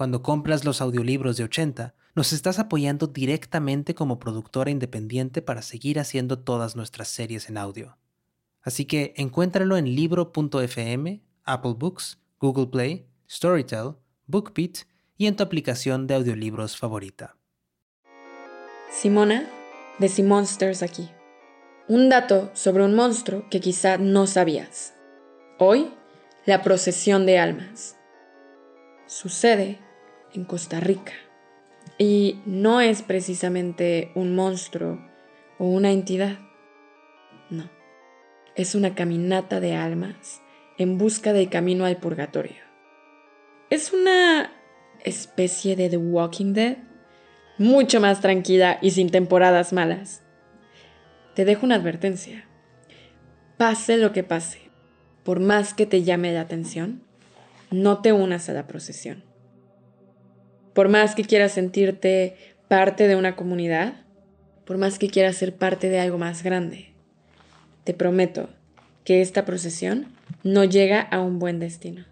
cuando compras los audiolibros de 80, nos estás apoyando directamente como productora independiente para seguir haciendo todas nuestras series en audio. Así que encuéntralo en libro.fm, Apple Books, Google Play, Storytel, BookBeat y en tu aplicación de audiolibros favorita. Simona, de Simonsters aquí. Un dato sobre un monstruo que quizá no sabías. Hoy, la procesión de almas. Sucede en Costa Rica. Y no es precisamente un monstruo o una entidad. No. Es una caminata de almas en busca del camino al purgatorio. Es una especie de The Walking Dead, mucho más tranquila y sin temporadas malas. Te dejo una advertencia. Pase lo que pase, por más que te llame la atención, no te unas a la procesión. Por más que quieras sentirte parte de una comunidad, por más que quieras ser parte de algo más grande, te prometo que esta procesión no llega a un buen destino.